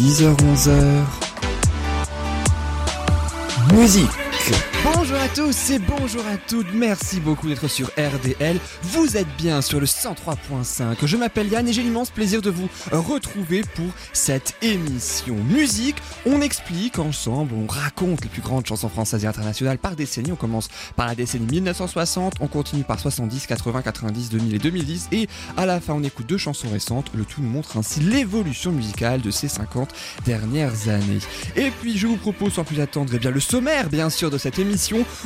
10h-11h Musique Bonjour à tous et bonjour à toutes, merci beaucoup d'être sur RDL. Vous êtes bien sur le 103.5. Je m'appelle Yann et j'ai l'immense plaisir de vous retrouver pour cette émission musique. On explique ensemble, on raconte les plus grandes chansons françaises et internationales par décennie. On commence par la décennie 1960, on continue par 70, 80, 90, 2000 et 2010 et à la fin on écoute deux chansons récentes. Le tout nous montre ainsi l'évolution musicale de ces 50 dernières années. Et puis je vous propose sans plus attendre eh bien, le sommaire bien sûr de cette émission.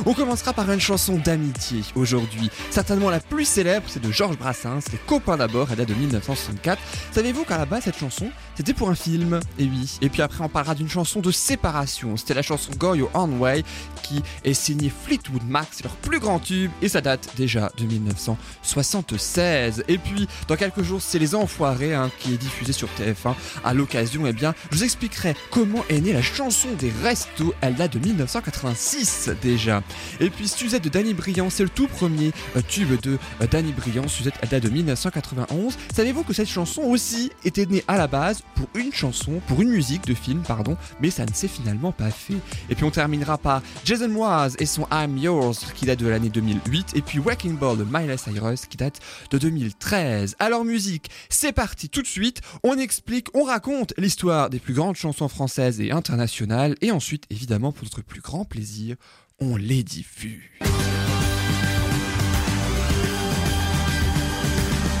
On commencera par une chanson d'amitié aujourd'hui. Certainement la plus célèbre, c'est de Georges Brassens, Les copains d'abord, elle date de 1964. Savez-vous qu'à la base cette chanson, c'était pour un film? Et oui. Et puis après on parlera d'une chanson de séparation. C'était la chanson Go Your Own Way qui est signée Fleetwood Mac, leur plus grand tube et ça date déjà de 1976. Et puis dans quelques jours, c'est Les Enfoirés hein, qui est diffusé sur TF1. À l'occasion, eh bien, je vous expliquerai comment est née la chanson des Restos. Elle date de 1986 déjà. Et puis Suzette de Danny Briand, c'est le tout premier euh, tube de euh, Danny Briand. Suzette, date de 1991. Savez-vous que cette chanson aussi était née à la base pour une chanson, pour une musique de film, pardon, mais ça ne s'est finalement pas fait. Et puis on terminera par Jason Mraz et son I'm Yours qui date de l'année 2008 et puis Wrecking Ball de Miley Cyrus qui date de 2013. Alors musique, c'est parti tout de suite, on explique, on raconte l'histoire des plus grandes chansons françaises et internationales et ensuite évidemment pour notre plus grand plaisir, on les diffuse.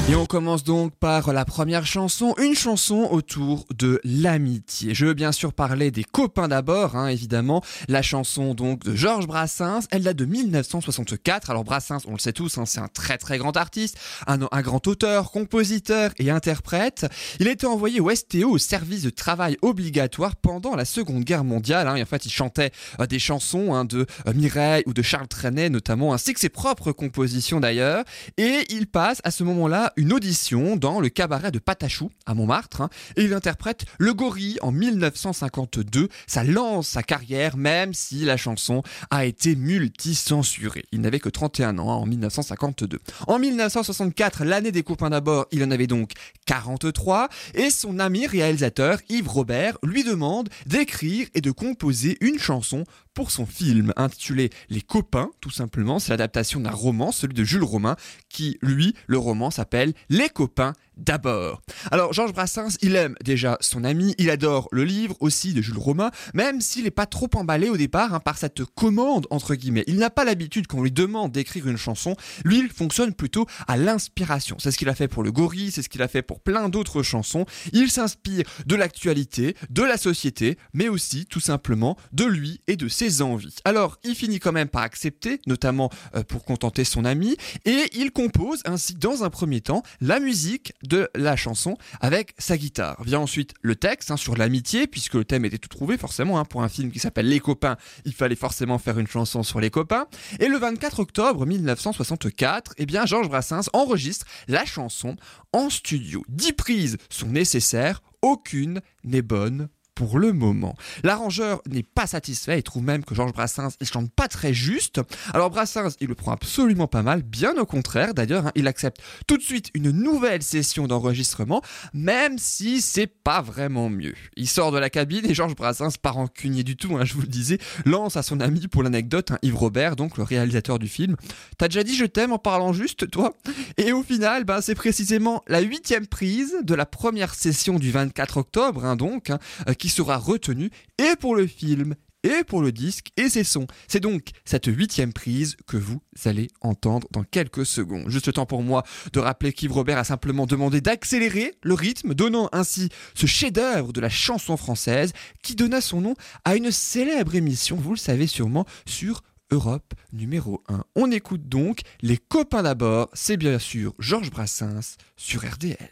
Et on commence donc par la première chanson, une chanson autour de l'amitié. Je veux bien sûr parler des copains d'abord, hein, évidemment. La chanson donc de Georges Brassens, elle date de 1964. Alors Brassens, on le sait tous, hein, c'est un très très grand artiste, un, grand auteur, compositeur et interprète. Il été envoyé au STO, au service de travail obligatoire, pendant la Seconde Guerre mondiale. Hein, et en fait, il chantait euh, des chansons hein, de euh, Mireille ou de Charles Trenet notamment, ainsi que ses propres compositions d'ailleurs. Et il passe à ce moment-là une audition dans le cabaret de Patachou à Montmartre hein, et il interprète Le Gorille en 1952. Ça lance sa carrière même si la chanson a été multi-censurée. Il n'avait que 31 ans en 1952. En 1964, l'année des copains d'abord, il en avait donc 43 et son ami réalisateur Yves Robert lui demande d'écrire et de composer une chanson pour son film intitulé Les copains, tout simplement. C'est l'adaptation d'un roman, celui de Jules Romain, qui, lui, le roman s'appelle Les copains d'abord. Alors Georges Brassens, il aime déjà son ami, il adore le livre aussi de Jules Romain, même s'il n'est pas trop emballé au départ hein, par cette commande entre guillemets. Il n'a pas l'habitude qu'on lui demande d'écrire une chanson, lui il fonctionne plutôt à l'inspiration. C'est ce qu'il a fait pour le gorille, c'est ce qu'il a fait pour plein d'autres chansons. Il s'inspire de l'actualité, de la société, mais aussi tout simplement de lui et de ses envies. Alors il finit quand même par accepter, notamment euh, pour contenter son ami, et il compose ainsi dans un premier temps la musique de la chanson avec sa guitare. Vient ensuite le texte hein, sur l'amitié, puisque le thème était tout trouvé forcément hein, pour un film qui s'appelle Les copains, il fallait forcément faire une chanson sur les copains. Et le 24 octobre 1964, eh Georges Brassens enregistre la chanson en studio. Dix prises sont nécessaires, aucune n'est bonne pour le moment. L'arrangeur n'est pas satisfait, il trouve même que Georges Brassens il chante pas très juste. Alors Brassens, il le prend absolument pas mal, bien au contraire d'ailleurs, hein, il accepte tout de suite une nouvelle session d'enregistrement, même si c'est pas vraiment mieux. Il sort de la cabine et Georges Brassens, pas rancunier du tout, hein, je vous le disais, lance à son ami pour l'anecdote, hein, Yves Robert, donc le réalisateur du film, t'as déjà dit je t'aime en parlant juste, toi? Et au final, ben, c'est précisément la huitième prise de la première session du 24 octobre, donc, euh, qui sera retenue et pour le film et pour le disque et ses sons. C'est donc cette huitième prise que vous allez entendre dans quelques secondes. Juste le temps pour moi de rappeler qu'Yves Robert a simplement demandé d'accélérer le rythme, donnant ainsi ce chef-d'œuvre de la chanson française qui donna son nom à une célèbre émission, vous le savez sûrement, sur Europe numéro 1. On écoute donc Les copains d'abord, c'est bien sûr Georges Brassens sur RDL.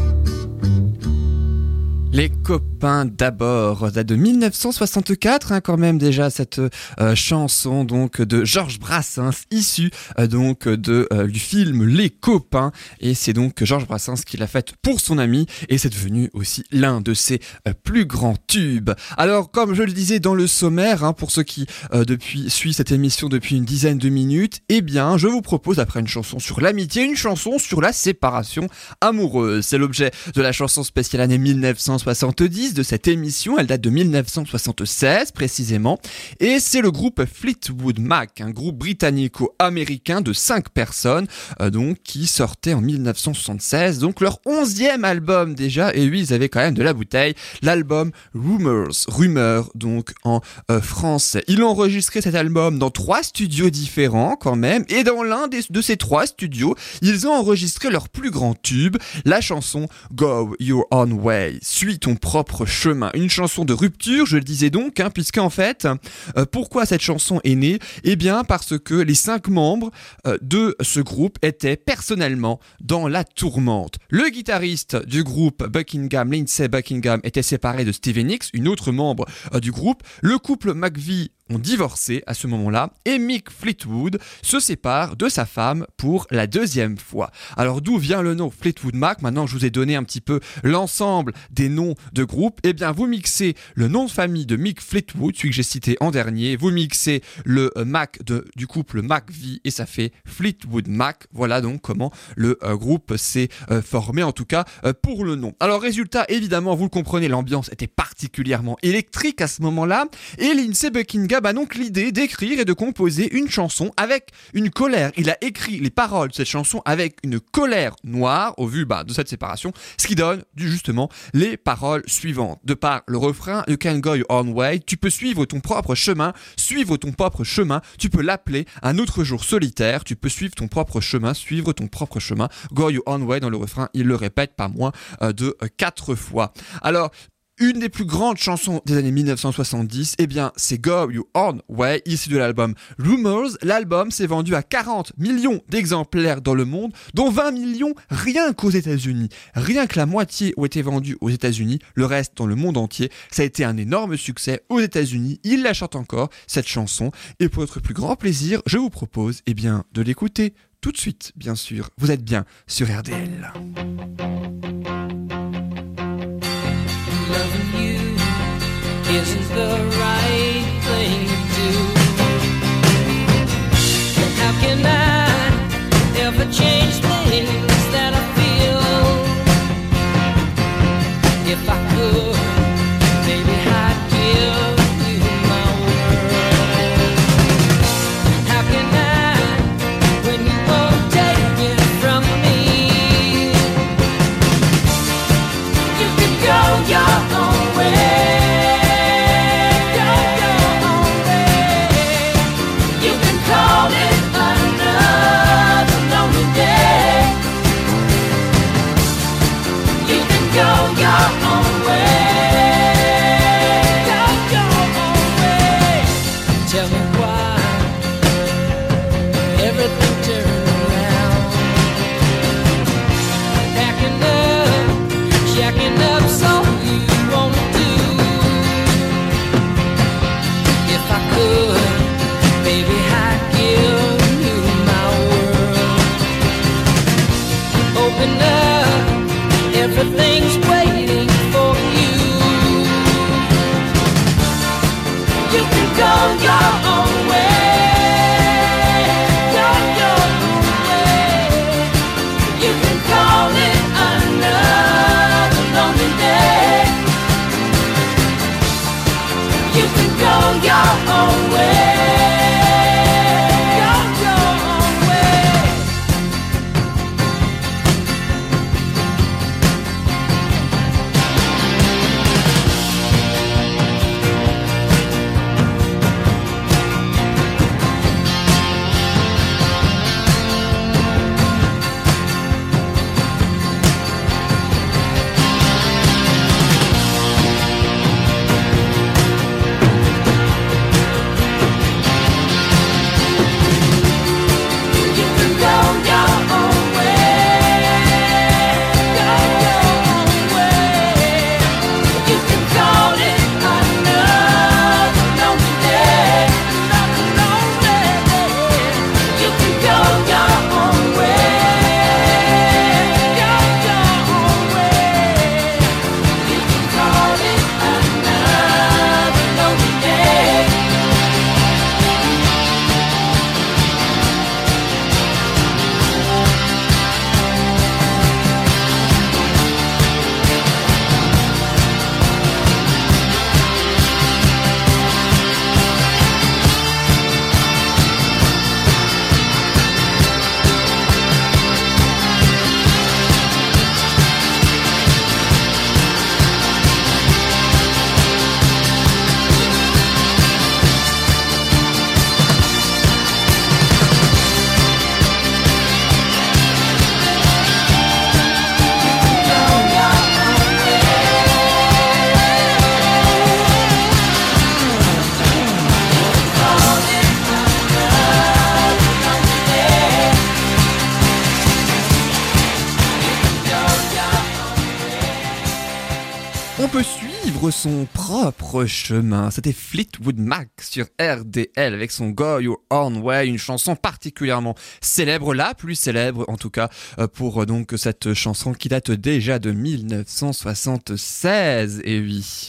Les copains d'abord, date de 1964 hein, quand même déjà cette euh, chanson donc de Georges Brassens issue euh, donc euh, du film Les copains et c'est donc Georges Brassens qui l'a faite pour son ami et c'est devenu aussi l'un de ses plus grands tubes. Alors comme je le disais dans le sommaire hein, pour ceux qui depuis suivent cette émission depuis une dizaine de minutes, eh bien je vous propose après une chanson sur l'amitié, une chanson sur la séparation amoureuse. C'est l'objet de la chanson spéciale année 1960 70 de cette émission. Elle date de 1976 précisément. Et c'est le groupe Fleetwood Mac, un groupe britannico-américain de 5 personnes, euh, donc qui sortait en 1976. Donc leur onzième album déjà. Et oui, ils avaient quand même de la bouteille. L'album Rumors, Rumeurs, donc en euh, français. Ils ont enregistré cet album dans trois studios différents quand même. Et dans l'un de ces trois studios, ils ont enregistré leur plus grand tube, la chanson Go Your Own Way ton propre chemin. Une chanson de rupture, je le disais donc, hein, puisqu'en fait, euh, pourquoi cette chanson est née? Eh bien parce que les cinq membres euh, de ce groupe étaient personnellement dans la tourmente. Le guitariste du groupe Buckingham, Lindsay Buckingham, était séparé de Steven Nicks, une autre membre euh, du groupe. Le couple McVie ont divorcé à ce moment-là et Mick Fleetwood se sépare de sa femme pour la deuxième fois. Alors d'où vient le nom Fleetwood Mac? Maintenant je vous ai donné un petit peu l'ensemble des noms de groupe. Eh bien vous mixez le nom de famille de Mick Fleetwood, celui que j'ai cité en dernier, vous mixez le euh, Mac du couple McVie et ça fait Fleetwood Mac. Voilà donc comment le euh, groupe s'est euh, formé en tout cas pour le nom. Alors résultat évidemment vous le comprenez l'ambiance était particulièrement électrique à ce moment-là et Buckingham donc l'idée d'écrire et de composer une chanson avec une colère. Il a écrit les paroles de cette chanson avec une colère noire au vu bah, de cette séparation, ce qui donne justement les paroles suivantes. De par le refrain You can go your own way, tu peux suivre ton propre chemin, suivre ton propre chemin, tu peux l'appeler un autre jour solitaire, tu peux suivre ton propre chemin, suivre ton propre chemin, go your own way dans le refrain, il le répète pas moins euh, de euh, quatre fois. Alors, une des plus grandes chansons des années 1970, eh bien, c'est Go You On Way, issu de l'album Rumors. L'album s'est vendu à 40 millions d'exemplaires dans le monde, dont 20 millions rien qu'aux États-Unis. Rien que la moitié ont été vendus aux États-Unis, le reste dans le monde entier. Ça a été un énorme succès aux États-Unis. Il la chante encore, cette chanson. Et pour votre plus grand plaisir, je vous propose, eh bien, de l'écouter tout de suite, bien sûr. Vous êtes bien sur RDL. Isn't the right thing to do. How can I ever change things chemin. C'était Fleetwood Mac sur RDL avec son Go Your Own une chanson particulièrement célèbre, la plus célèbre en tout cas euh, pour euh, donc cette chanson qui date déjà de 1976. Et oui.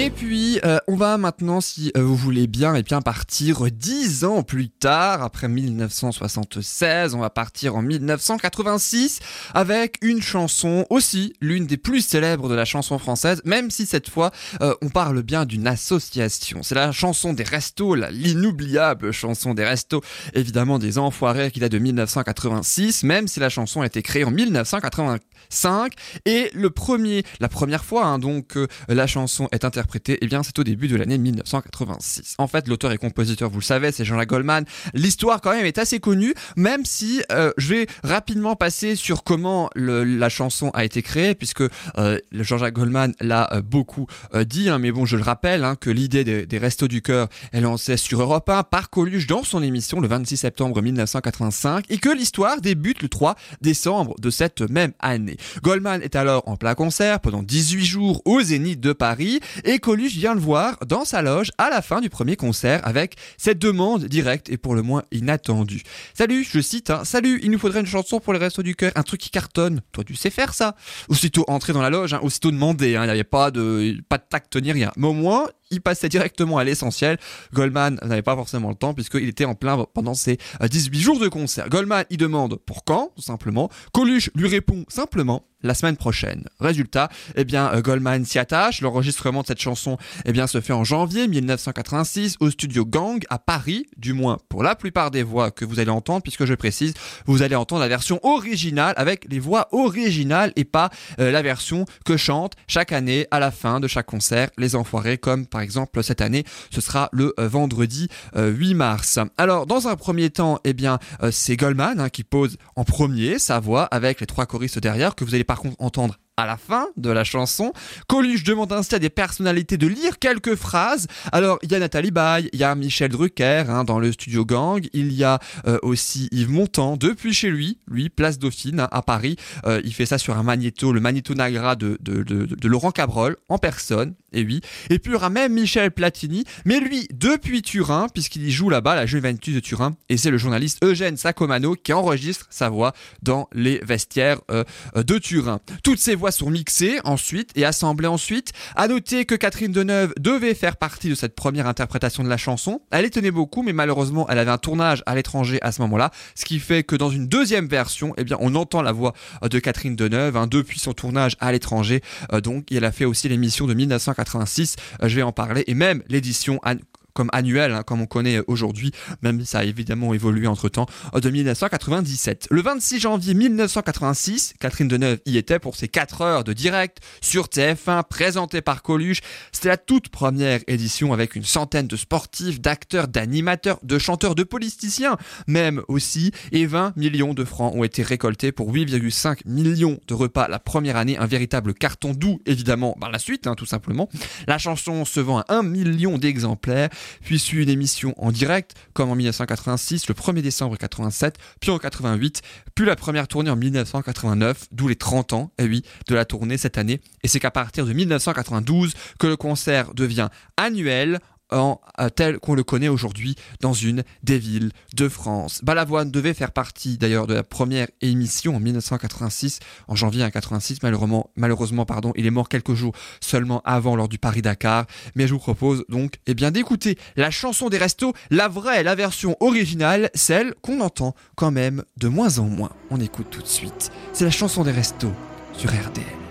Et puis, euh, on va maintenant, si euh, vous voulez bien, et bien partir dix ans plus tard, après 1976, on va partir en 1986 avec une chanson aussi, l'une des plus célèbres de la chanson française, même si cette fois, euh, on parle bien d'une association. C'est la chanson des restos, l'inoubliable chanson des restos, évidemment des enfoirés qui date de 1986, même si la chanson a été créée en 1985. Et le premier, la première fois, hein, donc, la chanson est interprétée, eh bien, c'est au début de l'année 1986. En fait, l'auteur et compositeur, vous le savez, c'est Jean-Jacques Goldman. L'histoire, quand même, est assez connue, même si euh, je vais rapidement passer sur comment la chanson a été créée, puisque euh, Jean-Jacques Goldman l'a euh, beaucoup dit, hein, mais bon, je le rappelle, hein, que l'idée des, Restos du Cœur est lancée sur Europe 1 par Coluche dans son émission le 26 septembre 1985, et que l'histoire débute le 3 décembre de cette même année. Goldman est alors en plein concert pendant 18 jours au Zénith de Paris Coluche vient le voir dans sa loge à la fin du premier concert avec cette demande directe et pour le moins inattendue. Salut, je cite, hein, salut, il nous faudrait une chanson pour les restos du cœur, un truc qui cartonne. Toi, tu sais faire ça Aussitôt entrer dans la loge, hein, aussitôt demander, hein, il n'y avait pas de, pas de tact ni rien. Mais au moins, il passait directement à l'essentiel. Goldman n'avait pas forcément le temps puisqu'il était en plein pendant ses euh, 18 jours de concert. Goldman, il demande pour quand, tout simplement. Coluche lui répond simplement la semaine prochaine. Résultat, eh bien, euh, Goldman s'y attache. L'enregistrement de cette chanson, eh bien, se fait en janvier 1986 au studio Gang à Paris, du moins pour la plupart des voix que vous allez entendre, puisque je précise, vous allez entendre la version originale avec les voix originales et pas euh, la version que chantent chaque année à la fin de chaque concert les enfoirés, comme par exemple cette année, ce sera le euh, vendredi euh, 8 mars. Alors, dans un premier temps, eh bien, euh, c'est Goldman hein, qui pose en premier sa voix avec les trois choristes derrière que vous allez par contre entendre à la fin de la chanson. Coluche demande ainsi à des personnalités de lire quelques phrases. Alors, il y a Nathalie Baye, il y a Michel Drucker hein, dans le studio Gang, il y a euh, aussi Yves Montand depuis chez lui, lui, place Dauphine hein, à Paris. Euh, il fait ça sur un magnéto, le magnéto Nagra de, de Laurent Cabrol en personne, et oui. Et puis il y aura même Michel Platini, mais lui depuis Turin, puisqu'il y joue là-bas, la Juventus de Turin, et c'est le journaliste Eugène Sacomano qui enregistre sa voix dans les vestiaires euh, euh, de Turin. Toutes ces voix sont mixées ensuite et assemblées ensuite. À noter que Catherine Deneuve devait faire partie de cette première interprétation de la chanson. Elle y tenait beaucoup, mais malheureusement, elle avait un tournage à l'étranger à ce moment-là, ce qui fait que dans une deuxième version, eh bien, on entend la voix de Catherine Deneuve hein, depuis son tournage à l'étranger. Euh, donc, elle a fait aussi l'émission de 1986. Euh, je vais en parler et même l'édition an- comme annuelle, hein, comme on connaît aujourd'hui, même ça a évidemment évolué entre temps, de 1997. Le 26 janvier 1986, Catherine Deneuve y était pour ses 4 heures de direct sur TF1, présenté par Coluche. C'était la toute première édition avec une centaine de sportifs, d'acteurs, d'animateurs, de chanteurs, de politiciens, même aussi, et 20 millions de francs ont été récoltés pour 8,5 millions de repas la première année, un véritable carton doux, évidemment, par la suite, hein, tout simplement. La chanson se vend à 1 million d'exemplaires, puis suit une émission en direct, comme en 1986, le 1er décembre 87, puis en 88, puis la première tournée en 1989, d'où les 30 ans, et oui, de la tournée cette année. Et c'est qu'à partir de 1992 que le concert devient annuel euh, tel qu'on le connaît aujourd'hui dans une des villes de France. Balavoine devait faire partie d'ailleurs de la première émission en 1986, en janvier 1986. Malheureusement, malheureusement pardon, il est mort quelques jours seulement avant lors du Paris-Dakar. Mais je vous propose donc eh bien, d'écouter la chanson des restos, la vraie, la version originale, celle qu'on entend quand même de moins en moins. On écoute tout de suite. C'est la chanson des restos sur RDL.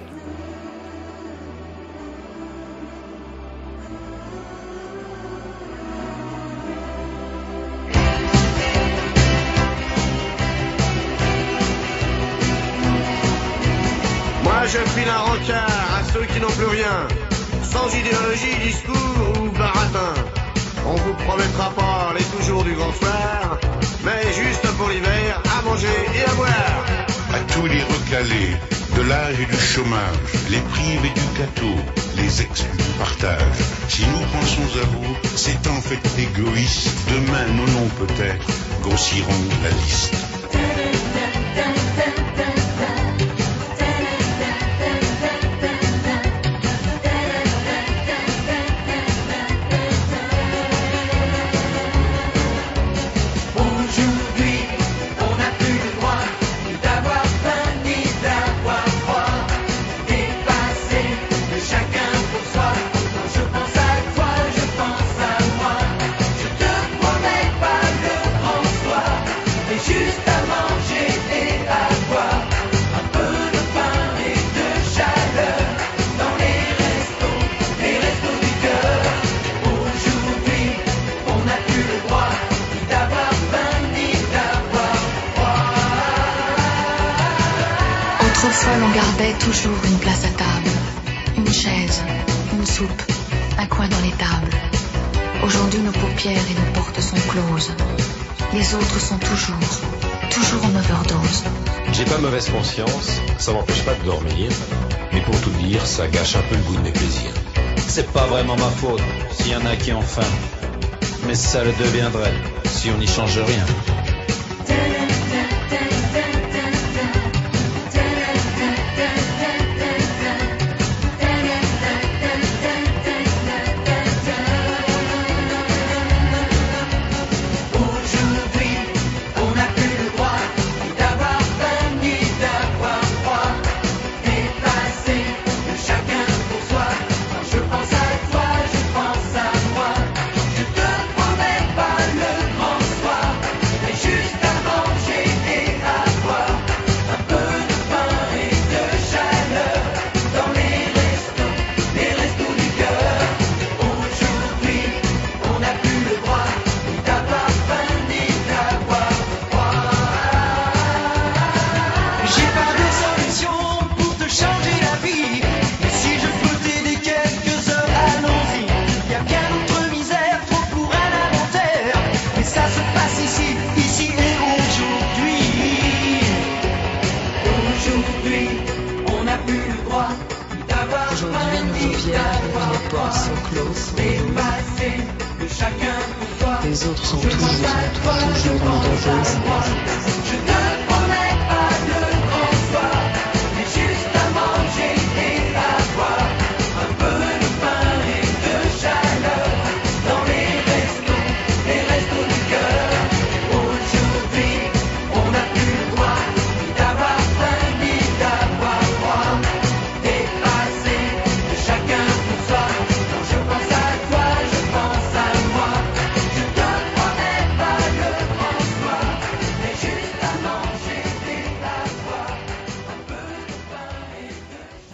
Plus rien, sans idéologie, discours ou baratin. On vous promettra pas les toujours du grand soir, mais juste pour l'hiver, à manger et à boire. à tous les recalés de l'âge et du chômage, les privés du gâteau, les exclus du partage. Si nous pensons à vous, c'est en fait égoïste. Demain, nos noms peut-être grossiront la liste. Toujours, toujours en overdose. J'ai pas mauvaise conscience, ça m'empêche pas de dormir, mais pour tout dire, ça gâche un peu le goût de mes plaisirs. C'est pas vraiment ma faute s'il y en a qui ont faim. Mais ça le deviendrait si on n'y change rien.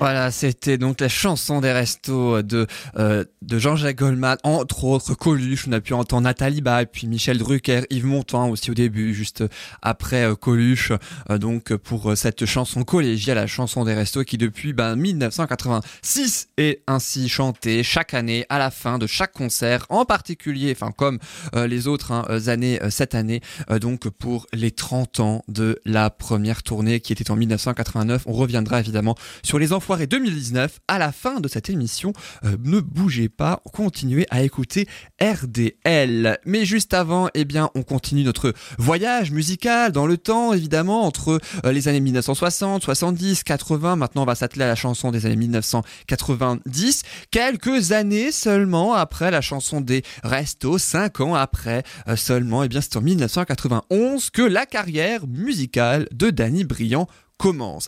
Voilà, c'était donc la chanson des restos de, euh, de Jean-Jacques Goldman, entre autres Coluche. On a pu entendre Nathalie Bas, et puis Michel Drucker, Yves Montand aussi au début, juste après euh, Coluche. Euh, donc pour cette chanson collégiale, la chanson des restos qui depuis ben, 1986 est ainsi chantée chaque année à la fin de chaque concert, en particulier, enfin comme les autres hein, années cette année, donc pour les 30 ans de la première tournée qui était en 1989. On reviendra évidemment sur les Enfoirés 2019 à la fin de cette émission. Euh, ne bougez pas, continuez à écouter RDL. Mais juste avant, eh bien, on continue notre voyage musical dans le temps, évidemment, entre euh, les années 1960, 70, 80. Maintenant, on va s'atteler à la chanson des années 1990. Quelques années seulement après la chanson des Restos, cinq ans après euh, seulement, eh bien, c'est en 1991 que la carrière musicale de Danny Briand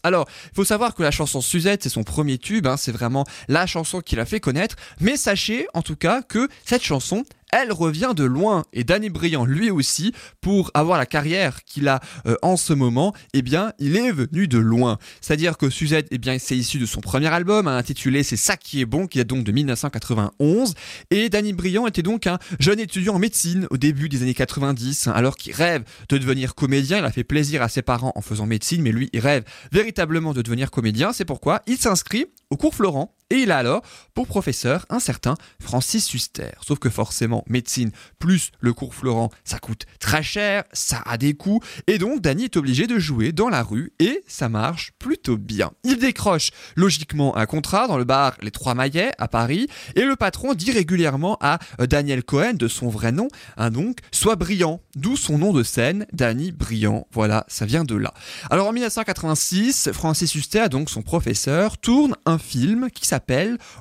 Alors, il faut savoir que la chanson Suzette, c'est son premier tube, hein, c'est vraiment la chanson qui l'a fait connaître, mais sachez en tout cas que cette chanson, elle revient de loin. Et Danny Briand lui aussi pour avoir la carrière qu'il a euh, en ce moment eh bien il est venu de loin. C'est à dire que Suzette eh bien c'est issu de son premier album hein, intitulé c'est ça qui est bon qui date donc de 1991 et Danny Briand était donc un jeune étudiant en médecine au début des années 90 hein, alors qu'il rêve de devenir comédien. Il a fait plaisir à ses parents en faisant médecine mais lui il rêve véritablement de devenir comédien. C'est pourquoi il s'inscrit au cours Florent et il a alors pour professeur un certain Francis Huster. Sauf que forcément, médecine plus le cours Florent, ça coûte très cher, ça a des coûts, et donc Danny est obligé de jouer dans la rue, et ça marche plutôt bien. Il décroche logiquement un contrat dans le bar Les Trois Maillets à Paris, et le patron dit régulièrement à Daniel Cohen, de son vrai nom, hein, donc, sois brillant, d'où son nom de scène, Danny Brillant. Voilà, ça vient de là. Alors en 1986, Francis Huster, donc son professeur, tourne un film qui s'appelle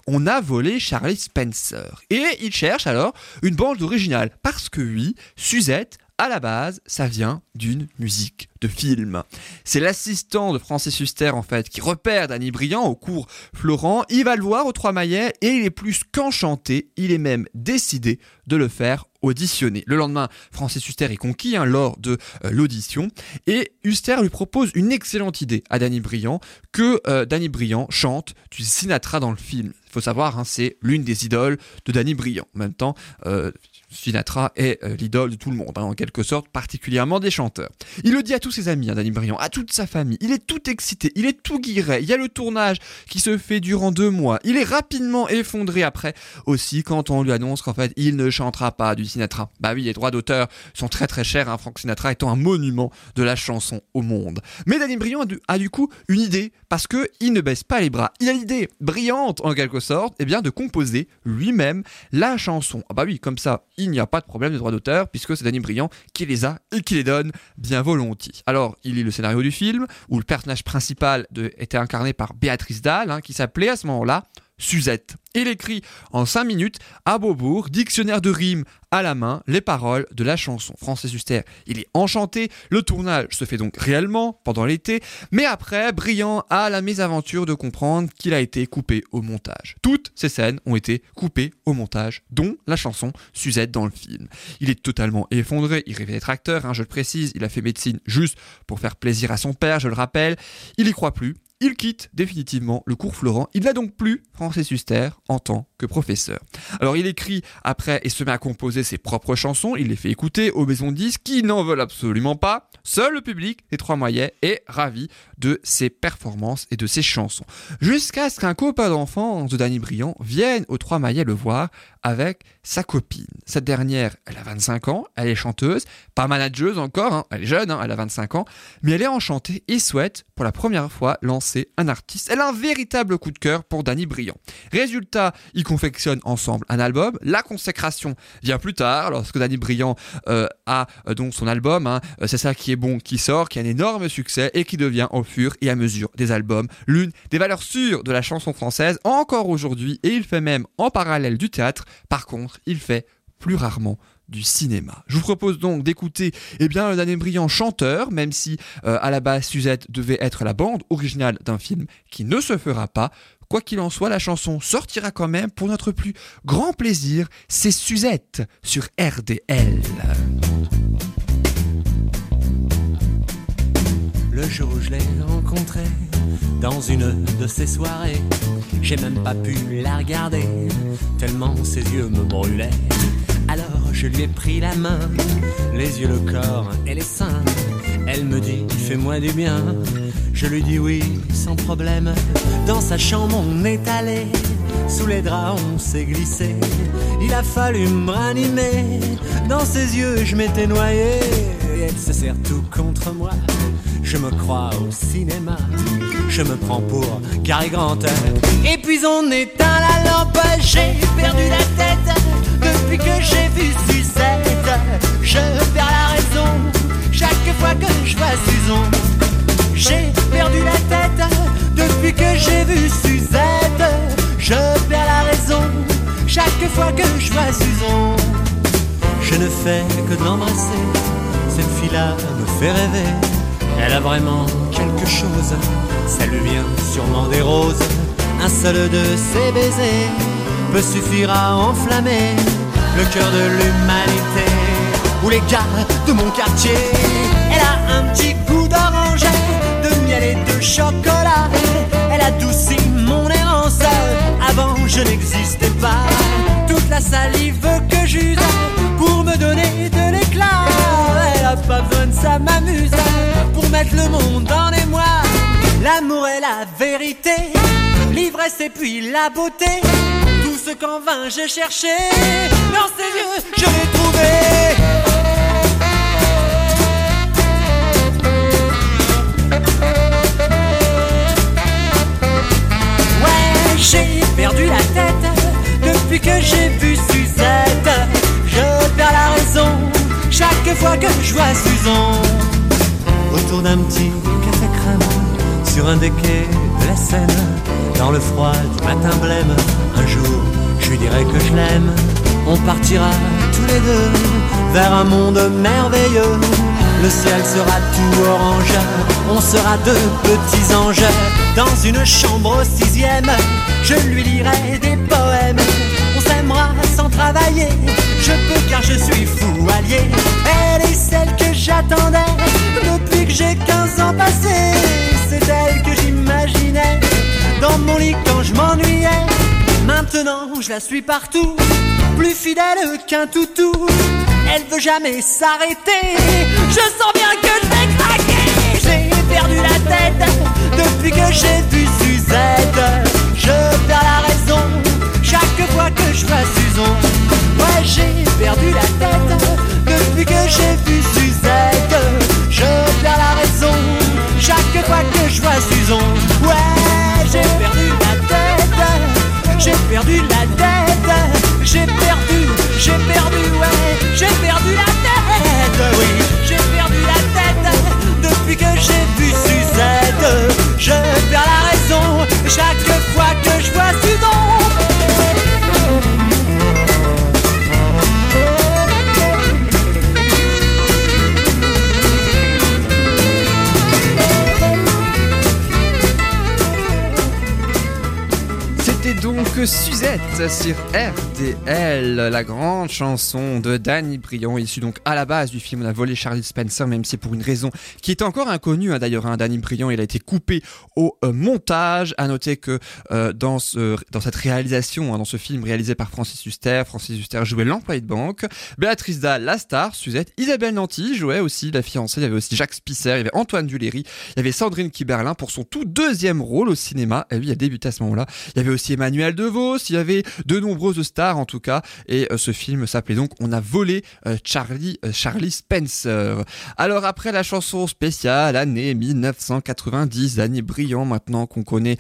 On a volé Charlie Spencer. Et il cherche alors une bande originale. Parce que oui, Suzette, à la base, ça vient d'une musique de film. C'est l'assistant de Francis Huster, en fait, qui repère Danny Briand au cours Florent. Il va le voir aux Trois Maillets et il est plus qu'enchanté. Il est même décidé de le faire Le lendemain, Francis Huster est conquis hein, lors de euh, l'audition et Huster lui propose une excellente idée à Danny Briand que euh, Danny Briand chante du Sinatra dans le film. Il faut savoir, hein, c'est l'une des idoles de Danny Briand. En même temps, euh, Sinatra est euh, l'idole de tout le monde, hein, en quelque sorte, particulièrement des chanteurs. Il le dit à tous ses amis, hein, Danny Briand, à toute sa famille. Il est tout excité, il est tout guiré. Il y a le tournage qui se fait durant deux mois. Il est rapidement effondré après aussi quand on lui annonce qu'en fait il ne chantera pas du Sinatra. Bah oui, les droits d'auteur sont très très chers, hein, Frank Sinatra étant un monument de la chanson au monde. Mais Danny Briand a du, a du coup une idée parce que il ne baisse pas les bras. Il a l'idée brillante en quelque sorte, eh bien de composer lui-même la chanson. Ah bah oui, comme ça, il n'y a pas de problème de droits d'auteur puisque c'est Danny Briand qui les a et qui les donne bien volontiers. Alors, il lit le scénario du film où le personnage principal était incarné par Béatrice Dalle, hein, qui s'appelait à ce moment-là Suzette. Il écrit en 5 minutes à Beaubourg, dictionnaire de rimes à la main, les paroles de la chanson. Francis Huster, il est enchanté. Le tournage se fait donc réellement pendant l'été, mais après, Briand a la mésaventure de comprendre qu'il a été coupé au montage. Toutes ces scènes ont été coupées au montage, dont la chanson Suzette dans le film. Il est totalement effondré, il rêvait d'être acteur, hein, je le précise, il a fait médecine juste pour faire plaisir à son père, je le rappelle. Il y croit plus, il quitte définitivement le cours Florent. Il n'a donc plus Francis Huster en tant que professeur. Alors il écrit après et se met à composer ses propres chansons. Il les fait écouter aux maisons de disques qui n'en veulent absolument pas. Seul le public des Trois Moyets est ravi de ses performances et de ses chansons. Jusqu'à ce qu'un copain d'enfance de Danny Briand vienne aux Trois Maillets le voir avec sa copine. Cette dernière, elle a 25 ans, elle est chanteuse, pas manageuse encore, hein, elle est jeune, hein, elle a 25 ans, mais elle est enchantée et souhaite pour la première fois lancer un artiste. Elle a un véritable coup de cœur pour Danny Briand. Résultat, ils confectionnent ensemble un album. La consécration vient plus tard, lorsque Danny Briand euh, a euh, donc son album, hein, euh, C'est ça qui est bon, qui sort, qui a un énorme succès et qui devient au fur et à mesure des albums l'une des valeurs sûres de la chanson française encore aujourd'hui et il fait même en parallèle du théâtre. Par contre, il fait plus rarement du cinéma. Je vous propose donc d'écouter eh bien le Briand chanteur, même si euh, à la base Suzette devait être la bande originale d'un film qui ne se fera pas. Quoi qu'il en soit, la chanson sortira quand même pour notre plus grand plaisir. C'est Suzette sur RDL. Le jour où je l'ai rencontrée dans une de ces soirées, j'ai même pas pu la regarder, tellement ses yeux me brûlaient. Alors je lui ai pris la main, les yeux, le corps et les seins. Elle me dit, fais-moi du bien. Je lui dis oui, sans problème. Dans sa chambre, on est allé. Sous les draps, on s'est glissé. Il a fallu me ranimer. Dans ses yeux, je m'étais noyé. Et elle se serre tout contre moi. Je me crois au cinéma. Je me prends pour Cary Grant. Et puis on éteint la lampe. J'ai perdu la tête depuis que j'ai vu Suzette. Je perds la raison chaque fois que je vois Susan. J'ai perdu la tête depuis que j'ai vu Suzette. Je perds la raison chaque fois que je vois Susan. Je ne fais que de l'embrasser. Cette fille-là me fait rêver. Elle a vraiment quelque chose. Ça lui vient sûrement des roses. Un seul de ses baisers peut suffire à enflammer le cœur de l'humanité. Ou les gars de mon quartier. Elle a un petit goût d'orange, de miel et de chocolat. Elle adoucit mon errance. Avant, je n'existais pas. Toute la salive que j'use pour me donner de l'éclat. Elle a pas besoin de ça, m'amuse le monde en émoi. L'amour est la vérité, l'ivresse et puis la beauté. Tout ce qu'en vain j'ai cherché, dans ses yeux je l'ai trouvé. Ouais, j'ai perdu la tête depuis que j'ai vu Suzette. Je perds la raison chaque fois que je vois Susan. Autour d'un petit café crème, sur un des quais de la Seine, dans le froid du matin blême, un jour je lui dirai que je l'aime. On partira tous les deux vers un monde merveilleux. Le ciel sera tout orange, on sera deux petits anges dans une chambre au sixième. Je lui lirai des poèmes, on s'aimera sans travailler. Je peux car je suis fou allié. Elle est celle que j'attendais depuis que j'ai 15 ans passés. C'est elle que j'imaginais dans mon lit quand je m'ennuyais. Maintenant je la suis partout, plus fidèle qu'un toutou. Elle veut jamais s'arrêter. Je sens bien que je vais craquer. J'ai perdu la tête depuis que j'ai vu Suzette. Je perds la raison chaque fois que je vois Suzon. Ouais, j'ai perdu la tête depuis que j'ai vu Suzette. Je perds la raison chaque fois que je vois Suzon. Ouais, j'ai perdu la tête. J'ai perdu la tête. J'ai perdu, j'ai perdu, ouais, j'ai perdu la tête. Oui, j'ai perdu la tête depuis que j'ai vu Suzette. Je perds la raison chaque fois que je vois Suzon. Donc Suzette sur RDL, la grande chanson de Danny Briand, issue donc à la base du film On a volé Charlie Spencer, même si pour une raison qui est encore inconnue hein, d'ailleurs. Hein, Danny Briand, il a été coupé au euh, montage. À noter que euh, dans, ce, dans cette réalisation, hein, dans ce film réalisé par Francis Huster, Francis Huster jouait l'employé de banque, Béatrice Dalle, la star, Suzette, Isabelle Nanty jouait aussi la fiancée, il y avait aussi Jacques Spisser, il y avait Antoine Duléry, il y avait Sandrine Kiberlin pour son tout deuxième rôle au cinéma. Et lui, il a débuté à ce moment-là. Il y avait aussi Emmanuel Il y avait de nombreuses stars en tout cas. Et euh, ce film s'appelait donc On a volé euh, Charlie, euh, Charlie Spencer. Alors après la chanson spéciale, année 1990, Danny Briand, maintenant qu'on connaît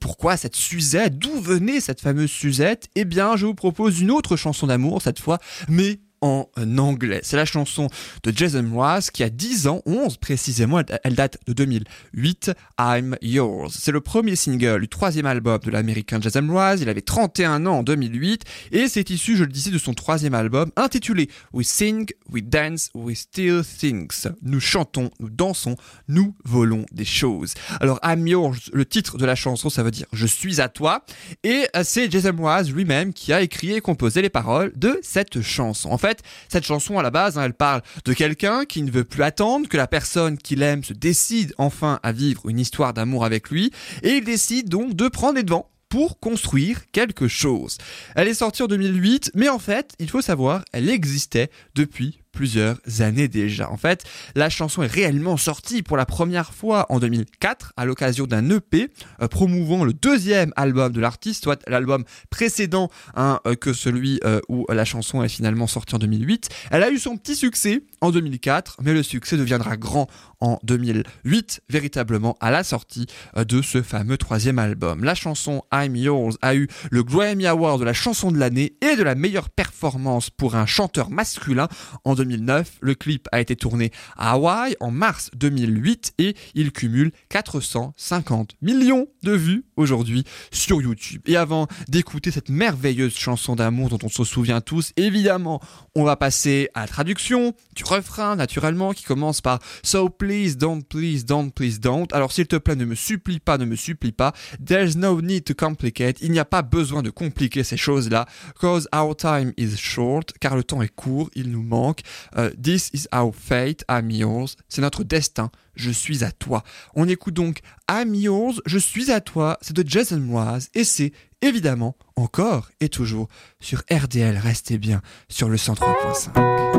pourquoi cette Suzette, d'où venait cette fameuse Suzette, eh bien je vous propose une autre chanson d'amour cette fois, mais en anglais. C'est la chanson de Jason Mraz qui a 10 ans, 11 précisément, elle, date de 2008, I'm Yours. C'est le premier single du troisième album de l'américain Jason Mraz, il avait 31 ans en 2008 et c'est issu, je le disais, de son troisième album intitulé We Sing, We Dance, We Steal Things. Nous chantons, nous dansons, nous volons des choses. Alors I'm Yours, le titre de la chanson, ça veut dire Je suis à toi et euh, c'est Jason Mraz lui-même qui a écrit et composé les paroles de cette chanson. En fait, cette chanson à la base, hein, elle parle de quelqu'un qui ne veut plus attendre que la personne qu'il aime se décide enfin à vivre une histoire d'amour avec lui, et il décide donc de prendre les devants pour construire quelque chose. Elle est sortie en 2008, mais en fait, il faut savoir, elle existait depuis plusieurs années déjà. En fait, la chanson est réellement sortie pour la première fois en 2004 à l'occasion d'un EP euh, promouvant le deuxième album de l'artiste, soit l'album précédent hein, euh, que celui euh, où la chanson est finalement sortie en 2008. Elle a eu son petit succès en 2004, mais le succès deviendra grand en 2008, véritablement à la sortie de ce fameux troisième album. La chanson I'm Yours a eu le Grammy Award de la chanson de l'année et de la meilleure performance pour un chanteur masculin en 2009. Le clip a été tourné à Hawaï en mars 2008 et il cumule 450 millions de vues aujourd'hui sur YouTube. Et avant d'écouter cette merveilleuse chanson d'amour dont on se souvient tous, évidemment, on va passer à la traduction du refrain naturellement qui commence par So please don't please don't please don't. Alors s'il te plaît ne me supplie pas, ne me supplie pas. There's no need to complicate. Il n'y a pas besoin de compliquer ces choses-là. Cause our time is short. Car le temps est court, il nous manque. Euh, this is our fate, I'm. C'est notre destin. Je suis à toi. On écoute donc I'm je suis à toi. C'est de Jason Mraz et c'est évidemment encore et toujours sur RDL. Restez bien sur le 103.5.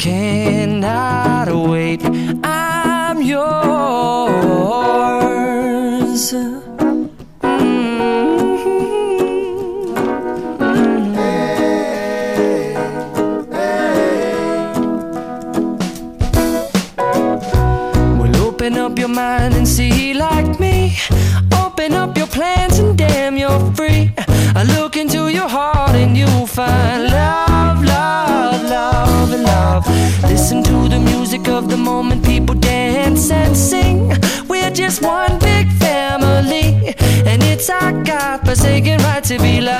Cannot wait. God forsaken right to be loved,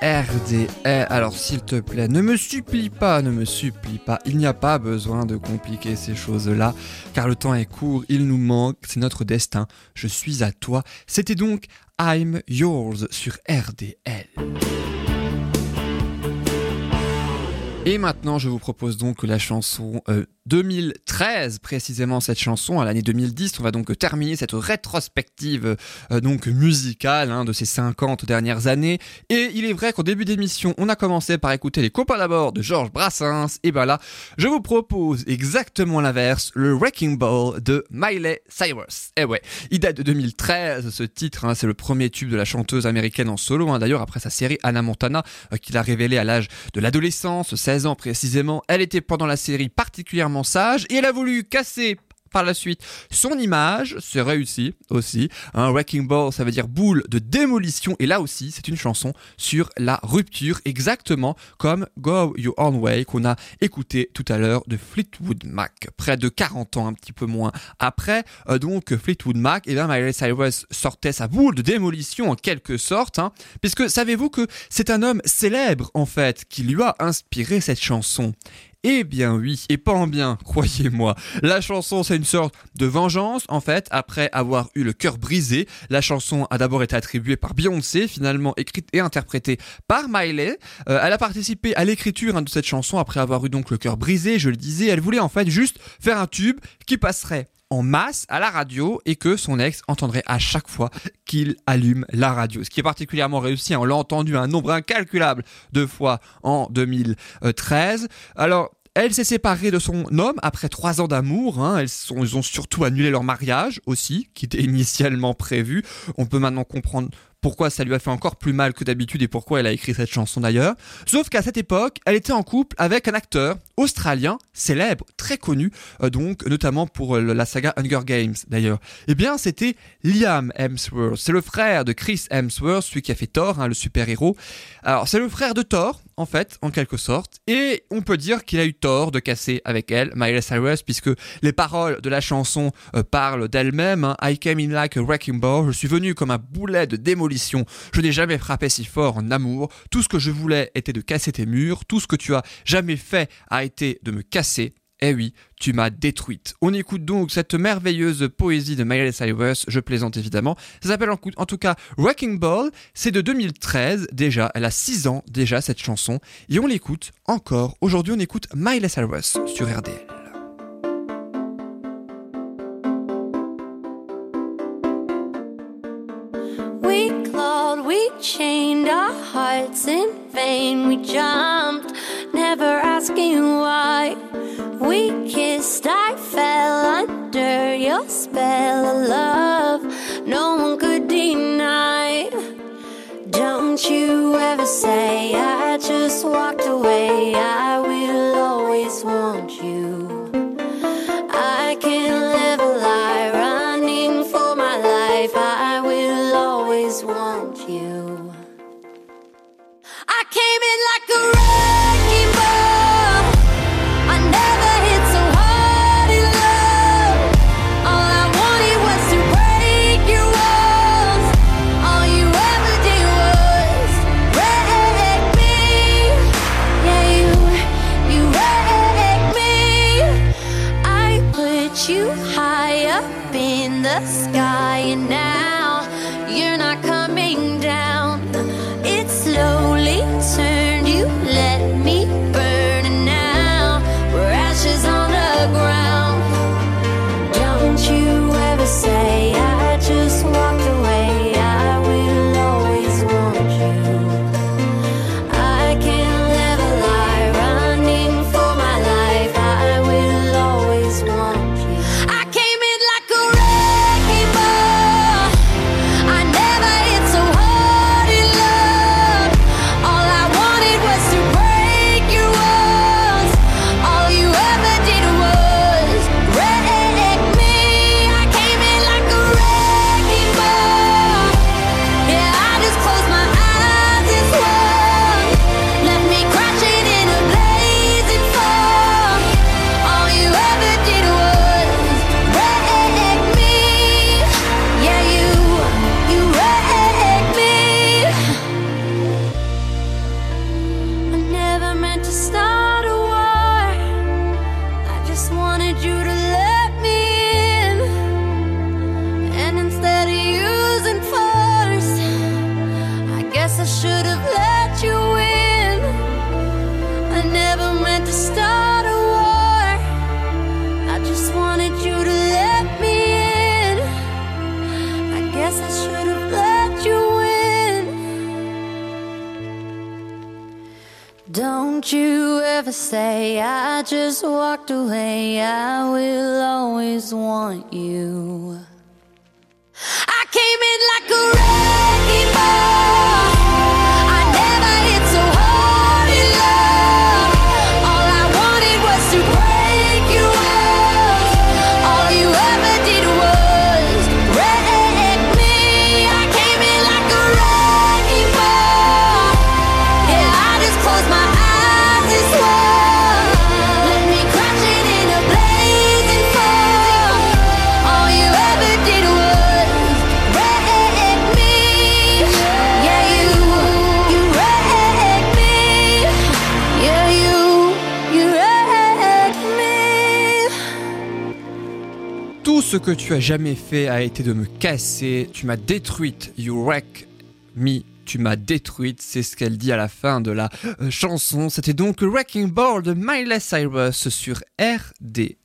RDL. Alors s'il te plaît, ne me supplie pas, ne me supplie pas. Il n'y a pas besoin de compliquer ces choses-là, car le temps est court, il nous manque, c'est notre destin. Je suis à toi. C'était donc I'm Yours sur RDL. Et maintenant, je vous propose donc la chanson euh, 2013, précisément cette chanson, à l'année 2010. On va donc terminer cette rétrospective euh, donc musicale hein, de ces 50 dernières années. Et il est vrai qu'au début d'émission, on a commencé par écouter les copains d'abord de Georges Brassens. Et ben là, je vous propose exactement l'inverse, le Wrecking Ball de Miley Cyrus. Et ouais, il date de 2013, ce titre, hein, c'est le premier tube de la chanteuse américaine en solo. hein. D'ailleurs, après sa série Anna Montana, euh, qu'il a révélé à l'âge de l'adolescence, 16 ans précisément, elle était pendant la série particulièrement sage et elle a voulu casser par la suite son image, c'est réussi aussi. Un Wrecking Ball, ça veut dire boule de démolition et là aussi c'est une chanson sur la rupture, exactement comme Go Your Own Way qu'on a écouté tout à l'heure de Fleetwood Mac. Près de 40 ans, un petit peu moins après, euh, donc Fleetwood Mac, et bien Miley Cyrus sortait sa boule de démolition en quelque sorte, hein, puisque savez-vous que c'est un homme célèbre en fait qui lui a inspiré cette chanson? Eh bien oui, et pas en bien, croyez-moi. La chanson, c'est une sorte de vengeance, en fait, après avoir eu le cœur brisé. La chanson a d'abord été attribuée par Beyoncé, finalement écrite et interprétée par Miley. Euh, elle a participé à l'écriture hein, de cette chanson après avoir eu donc le cœur brisé, je le disais. Elle voulait en fait juste faire un tube qui passerait en masse à la radio et que son ex entendrait à chaque fois qu'il allume la radio. Ce qui est particulièrement réussi, hein. on l'a entendu un nombre incalculable de fois en 2013. Alors, elle s'est séparée de son homme après trois ans d'amour. hein. Elles ils ont surtout annulé leur mariage aussi, qui était initialement prévu. On peut maintenant comprendre pourquoi ça lui a fait encore plus mal que d'habitude et pourquoi elle a écrit cette chanson d'ailleurs. Sauf qu'à cette époque, elle était en couple avec un acteur australien célèbre, très connu, euh, donc notamment pour euh, la saga Hunger Games d'ailleurs. Eh bien, c'était Liam Hemsworth. C'est le frère de Chris Hemsworth, celui qui a fait Thor, hein, le super-héros. Alors, c'est le frère de Thor, en fait, en quelque sorte. Et on peut dire qu'il a eu tort de casser avec elle, Miley Cyrus, puisque les paroles de la chanson euh, parlent d'elle-même. hein. I came in like a wrecking ball. Je suis venu comme un boulet de démolition. Je n'ai jamais frappé si fort en amour. Tout ce que je voulais était de casser tes murs. Tout ce que tu as jamais fait a été de me casser. Eh oui, tu m'as détruite. On écoute donc cette merveilleuse poésie de Miley Cyrus, je plaisante évidemment. Ça s'appelle en, tout cas Wrecking Ball, c'est de 2013 déjà, elle a 6 ans déjà cette chanson, et on l'écoute encore. Aujourd'hui on écoute Miley Cyrus sur RDL. We clawed, we chained our hearts in vain. We jumped, never asking why. We kissed, I fell under your spell of love. No one could deny. Don't you ever say I just walked away. I ce que tu as jamais fait a été de me casser, tu m'as détruite, you wreck me. Tu m'as détruite, c'est ce qu'elle dit à la fin de la euh, chanson. C'était donc Wrecking Ball de Miley Cyrus sur RDL.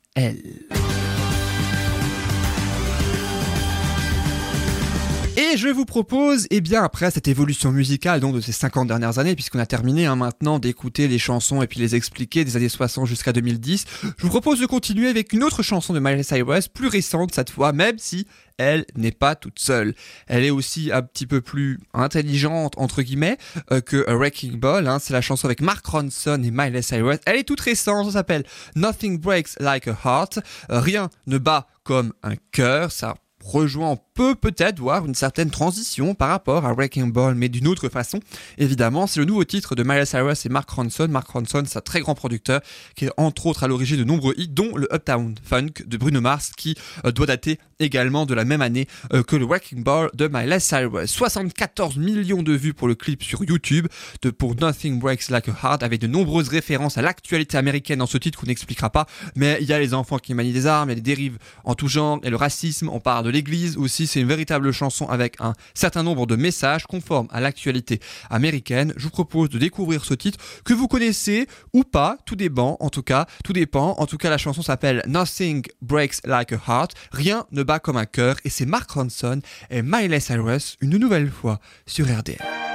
Et je vous propose, eh bien après cette évolution musicale donc de ces 50 dernières années, puisqu'on a terminé hein, maintenant d'écouter les chansons et puis les expliquer des années 60 jusqu'à 2010, je vous propose de continuer avec une autre chanson de Miley Cyrus, plus récente cette fois, même si elle n'est pas toute seule. Elle est aussi un petit peu plus intelligente entre guillemets euh, que A Wrecking Ball. Hein. C'est la chanson avec Mark Ronson et Miley Cyrus. Elle est toute récente, ça s'appelle Nothing Breaks Like a Heart. Rien ne bat comme un cœur. Ça rejoint peut peut-être voir une certaine transition par rapport à Wrecking Ball, mais d'une autre façon. Évidemment, c'est le nouveau titre de Miley Cyrus et Mark Ronson. Mark Ronson, c'est un très grand producteur qui est entre autres à l'origine de nombreux hits, dont le Uptown Funk de Bruno Mars, qui euh, doit dater également de la même année euh, que le Wrecking Ball de Miley Cyrus. 74 millions de vues pour le clip sur YouTube de pour Nothing Breaks Like a Heart, avec de nombreuses références à l'actualité américaine dans ce titre qu'on n'expliquera pas, mais il y a les enfants qui manient des armes, il y a des dérives en tout genre, et le racisme, on parle de l'église aussi, c'est une véritable chanson avec un certain nombre de messages conformes à l'actualité américaine. Je vous propose de découvrir ce titre que vous connaissez ou pas, tout dépend en tout cas, tout dépend. En tout cas, la chanson s'appelle Nothing Breaks Like a Heart, rien ne bat comme un cœur, et c'est Mark Ronson et Miley Cyrus une nouvelle fois sur RDL.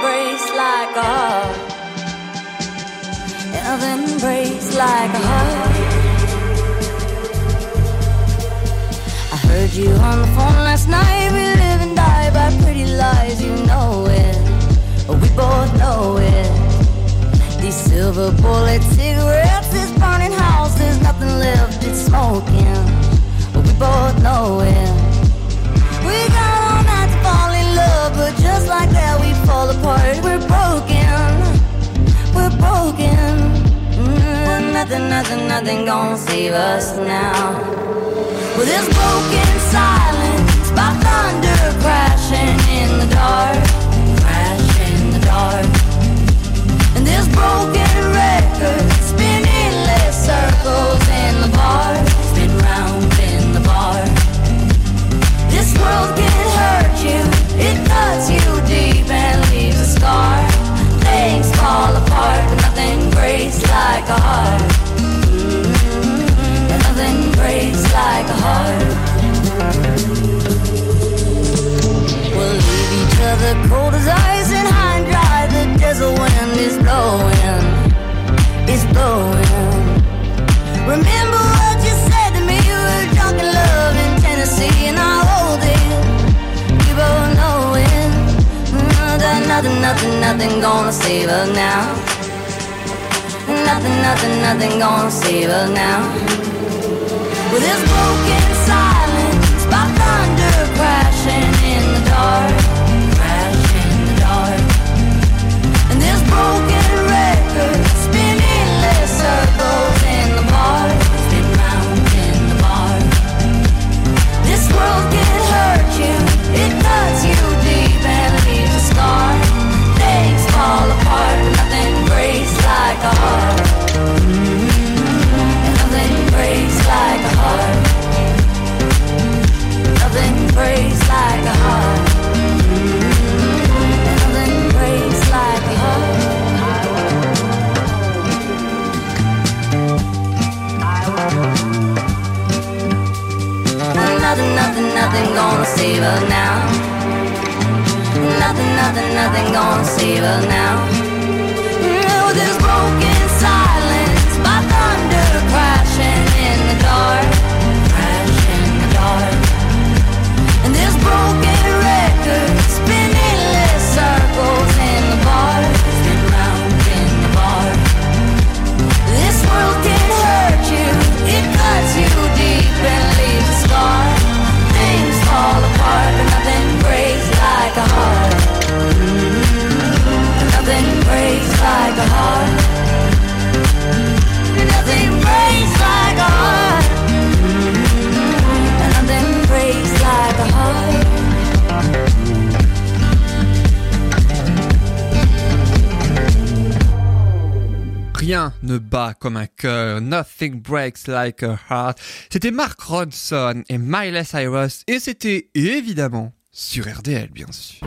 Breaks like a like a. I heard you on the phone last night. We live and die by pretty lies, you know it. We both know it. These silver bullet cigarettes, this burning house, there's nothing left, smoking. But we both know it. We got love, but just like that, we fall apart. We're broken, we're broken. Mm, nothing, nothing, nothing gonna save us now. Well, this broken silence by thunder crashing in the dark, crash in the dark. And this broken record spinning less circles in the bar, spin round in the bar. This world can hurt you, cuts you deep and leaves a scar. Things fall apart, but nothing breaks like a heart. Ne bat comme un cœur, nothing breaks like a heart. C'était Mark Ronson et Miley Cyrus et c'était évidemment sur RDL bien sûr.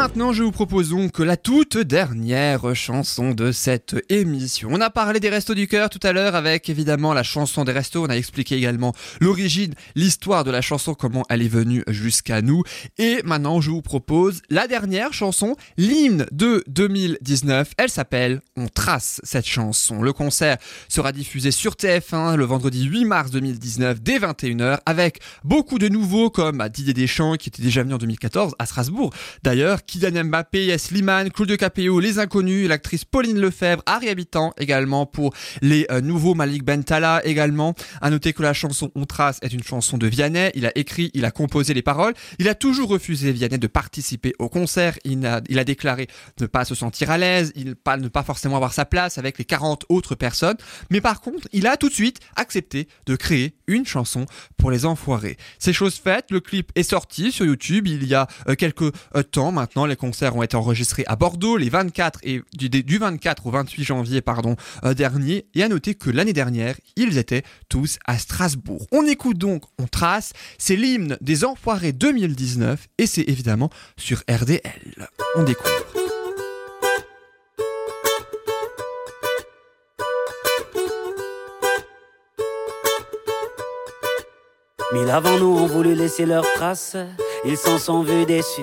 Maintenant, je vous propose donc la toute dernière chanson de cette émission. On a parlé des Restos du Cœur tout à l'heure avec évidemment la chanson des Restos. On a expliqué également l'origine, l'histoire de la chanson, comment elle est venue jusqu'à nous. Et maintenant, je vous propose la dernière chanson, l'hymne de 2019. Elle s'appelle On trace cette chanson. Le concert sera diffusé sur TF1 le vendredi 8 mars 2019 dès 21h avec beaucoup de nouveaux comme Didier Deschamps qui était déjà venu en 2014 à Strasbourg. D'ailleurs, Kylian Mbappé, Yes Liman, Claude Capéo, Les Inconnus, l'actrice Pauline Lefebvre, Harry Habitant également pour les euh, nouveaux Malik Bentala également. À noter que la chanson On Trace est une chanson de Vianney. Il a écrit, il a composé les paroles. Il a toujours refusé Vianney de participer au concert. Il a, déclaré ne pas se sentir à l'aise, ne pas forcément avoir sa place avec les 40 autres personnes. Mais par contre, il a tout de suite accepté de créer une chanson pour les enfoirés. C'est chose faite. Le clip est sorti sur YouTube il y a euh, quelques euh, temps maintenant. Les concerts ont été enregistrés à Bordeaux les 24 et du, du 24 au 28 janvier euh, dernier. Et à noter que l'année dernière, ils étaient tous à Strasbourg. On écoute donc, on trace. C'est l'hymne des Enfoirés 2019 et c'est évidemment sur RDL. On découvre. Mille avant nous ont voulu laisser leurs traces, ils s'en sont vus déçus.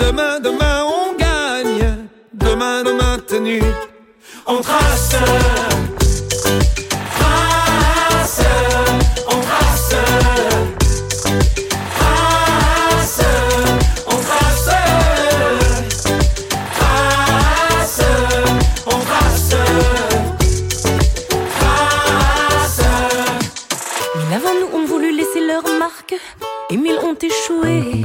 Demain, demain, on gagne. Demain, demain, tenue. On trace. Trace. On trace. Trace. On trace. Trace. On trace. Trace. Avant nous ont voulu laisser leur marque, et mille ont échoué.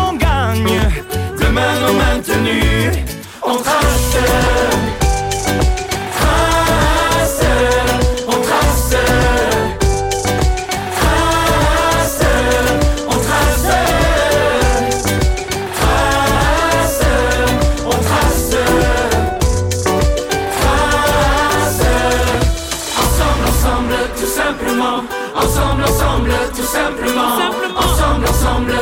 Trace. On trace. Ensemble, tout simplement. Ensemble, ensemble, tout simplement. Ensemble, ensemble,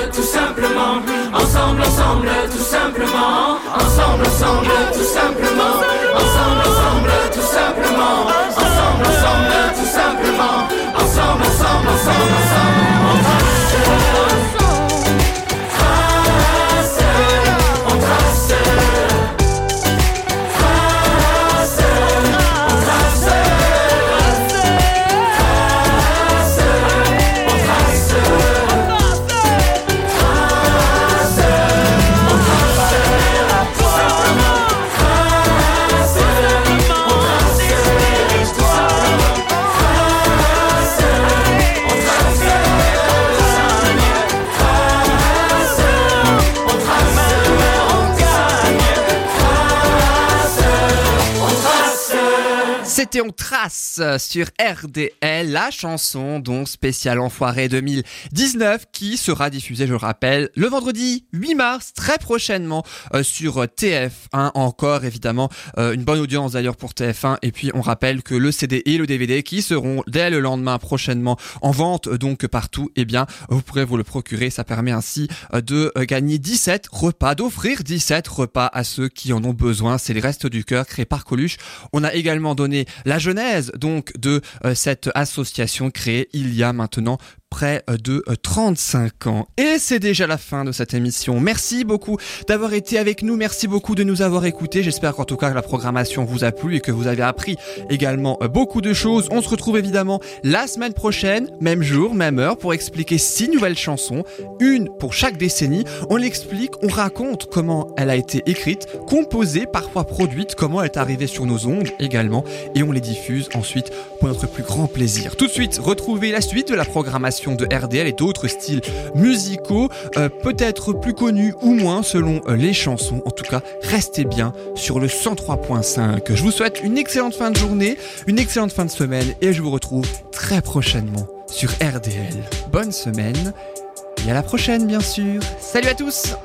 simplement. Ensemble, ensemble, tout simplement. Ensemble, ensemble, tout simplement. Ensemble, ensemble, tout simplement. Ensemble, ensemble, tout simplement. Ensemble, ensemble, ensemble, ensemble. C'était On Trace sur RDL, la chanson donc spéciale Enfoiré 2019 qui sera diffusée, je le rappelle, le vendredi 8 mars, très prochainement euh, sur TF1. Encore évidemment euh, une bonne audience d'ailleurs pour TF1. Et puis on rappelle que le CD et le DVD qui seront dès le lendemain prochainement en vente euh, donc partout, eh bien vous pourrez vous le procurer. Ça permet ainsi euh, de euh, gagner 17 repas, d'offrir 17 repas à ceux qui en ont besoin. C'est les Restes du Cœur créés par Coluche. On a également donné la genèse donc de euh, cette association créée il y a maintenant près euh, de euh, 35 ans. Et c'est déjà la fin de cette émission. Merci beaucoup d'avoir été avec nous, merci beaucoup de nous avoir écoutés. J'espère qu'en tout cas la programmation vous a plu et que vous avez appris également euh, beaucoup de choses. On se retrouve évidemment la semaine prochaine, même jour, même heure, pour expliquer six nouvelles chansons, une pour chaque décennie. On l'explique, on raconte comment elle a été écrite, composée, parfois produite, comment elle est arrivée sur nos ondes également, et on les diffuse ensuite pour notre plus grand plaisir. Tout de suite, retrouvez la suite de la programmation de RDL et d'autres styles musicaux, euh, peut-être plus connus ou moins selon euh, les chansons. En tout cas, restez bien sur le 103.5. Je vous souhaite une excellente fin de journée, une excellente fin de semaine et je vous retrouve très prochainement sur RDL. Bonne semaine et à la prochaine bien sûr. Salut à tous